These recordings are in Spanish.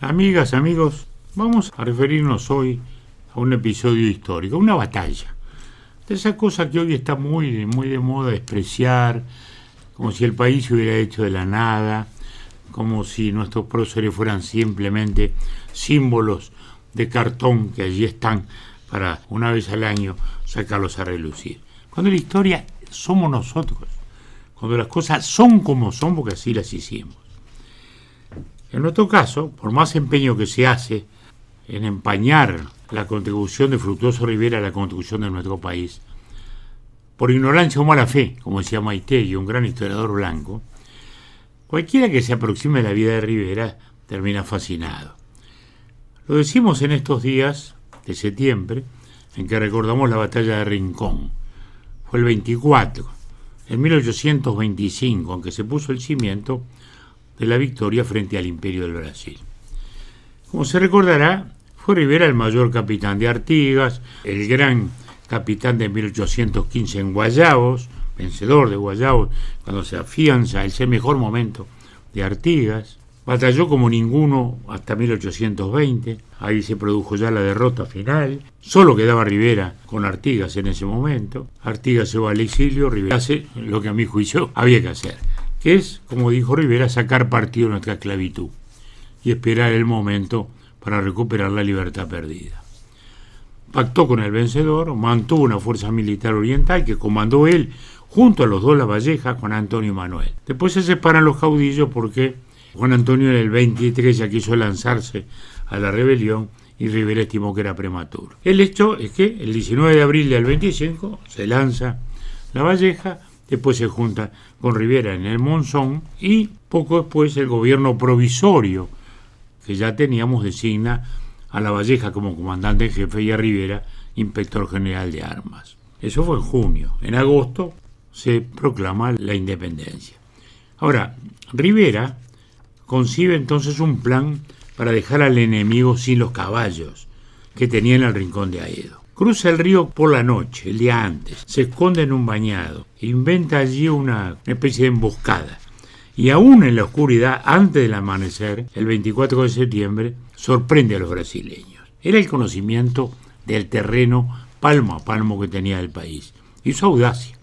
Amigas, amigos, vamos a referirnos hoy a un episodio histórico, una batalla. De esa cosa que hoy está muy, muy de moda despreciar, como si el país se hubiera hecho de la nada, como si nuestros próceres fueran simplemente símbolos de cartón que allí están para una vez al año sacarlos a relucir. Cuando la historia somos nosotros, cuando las cosas son como son, porque así las hicimos. En nuestro caso, por más empeño que se hace en empañar la contribución de Fructuoso Rivera a la construcción de nuestro país, por ignorancia o mala fe, como decía y un gran historiador blanco, cualquiera que se aproxime a la vida de Rivera termina fascinado. Lo decimos en estos días de septiembre, en que recordamos la batalla de Rincón. Fue el 24, en 1825, aunque se puso el cimiento de la victoria frente al Imperio del Brasil. Como se recordará, fue Rivera el mayor capitán de Artigas, el gran capitán de 1815 en Guayabos, vencedor de Guayabos, cuando se afianza el mejor momento de Artigas. Batalló como ninguno hasta 1820, ahí se produjo ya la derrota final. Solo quedaba Rivera con Artigas en ese momento. Artigas se va al exilio, Rivera hace lo que a mi juicio había que hacer es, como dijo Rivera, sacar partido de nuestra esclavitud y esperar el momento para recuperar la libertad perdida. Pactó con el vencedor, mantuvo una fuerza militar oriental que comandó él junto a los dos Lavalleja, Juan Antonio Manuel. Después se separan los caudillos porque Juan Antonio en el 23 ya quiso lanzarse a la rebelión y Rivera estimó que era prematuro. El hecho es que el 19 de abril del 25 se lanza la Valleja, después se junta con Rivera en el Monzón y poco después el gobierno provisorio que ya teníamos designa a La Valleja como comandante en jefe y a Rivera inspector general de armas. Eso fue en junio. En agosto se proclama la independencia. Ahora, Rivera concibe entonces un plan para dejar al enemigo sin los caballos que tenía en el rincón de Aedo. Cruza el río por la noche, el día antes, se esconde en un bañado, inventa allí una especie de emboscada. Y aún en la oscuridad, antes del amanecer, el 24 de septiembre, sorprende a los brasileños. Era el conocimiento del terreno palmo a palmo que tenía el país y su audacia.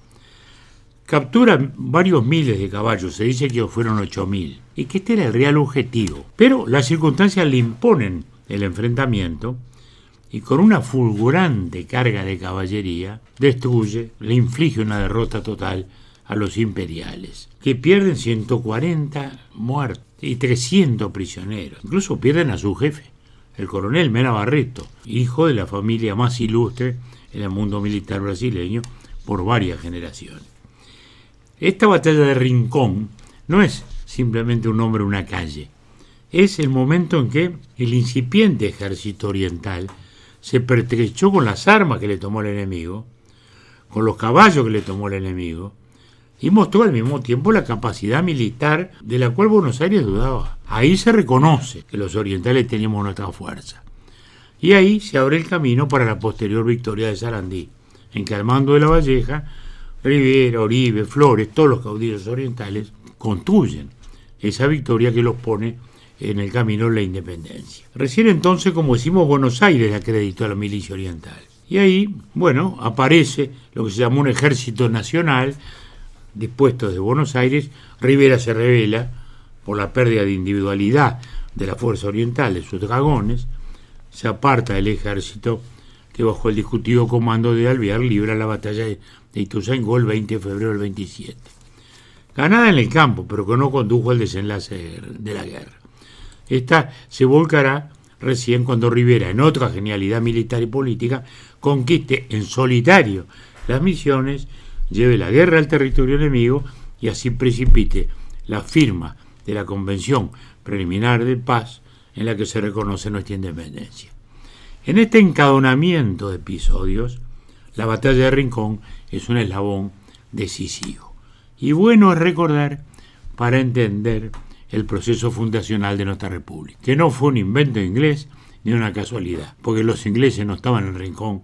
Captura varios miles de caballos, se dice que fueron ocho mil, y que este era el real objetivo. Pero las circunstancias le imponen el enfrentamiento y con una fulgurante carga de caballería destruye, le inflige una derrota total a los imperiales, que pierden 140 muertos y 300 prisioneros. Incluso pierden a su jefe, el coronel Mena Barreto, hijo de la familia más ilustre en el mundo militar brasileño por varias generaciones. Esta batalla de Rincón no es simplemente un nombre, una calle. Es el momento en que el incipiente ejército oriental se pertrechó con las armas que le tomó el enemigo, con los caballos que le tomó el enemigo, y mostró al mismo tiempo la capacidad militar de la cual Buenos Aires dudaba. Ahí se reconoce que los orientales teníamos nuestra fuerza. Y ahí se abre el camino para la posterior victoria de Sarandí, en que al mando de la Valleja, Rivera, Oribe, Flores, todos los caudillos orientales construyen esa victoria que los pone en el camino de la independencia. Recién entonces, como decimos, Buenos Aires acreditó a la milicia oriental. Y ahí, bueno, aparece lo que se llamó un ejército nacional dispuesto de Buenos Aires. Rivera se revela por la pérdida de individualidad de la fuerza oriental, de sus dragones, se aparta del ejército que bajo el discutido comando de Alvear libra la batalla de Ituzaingó el 20 de febrero del 27. Ganada en el campo, pero que no condujo al desenlace de la guerra. Esta se volcará recién cuando Rivera, en otra genialidad militar y política, conquiste en solitario las misiones, lleve la guerra al territorio enemigo y así precipite la firma de la Convención Preliminar de Paz en la que se reconoce nuestra independencia. En este encadonamiento de episodios, la batalla de Rincón es un eslabón decisivo. Y bueno es recordar para entender el proceso fundacional de nuestra república, que no fue un invento inglés ni una casualidad, porque los ingleses no estaban en Rincón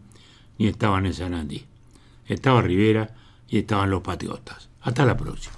ni estaban en San Andrés. Estaba Rivera y estaban los patriotas. Hasta la próxima.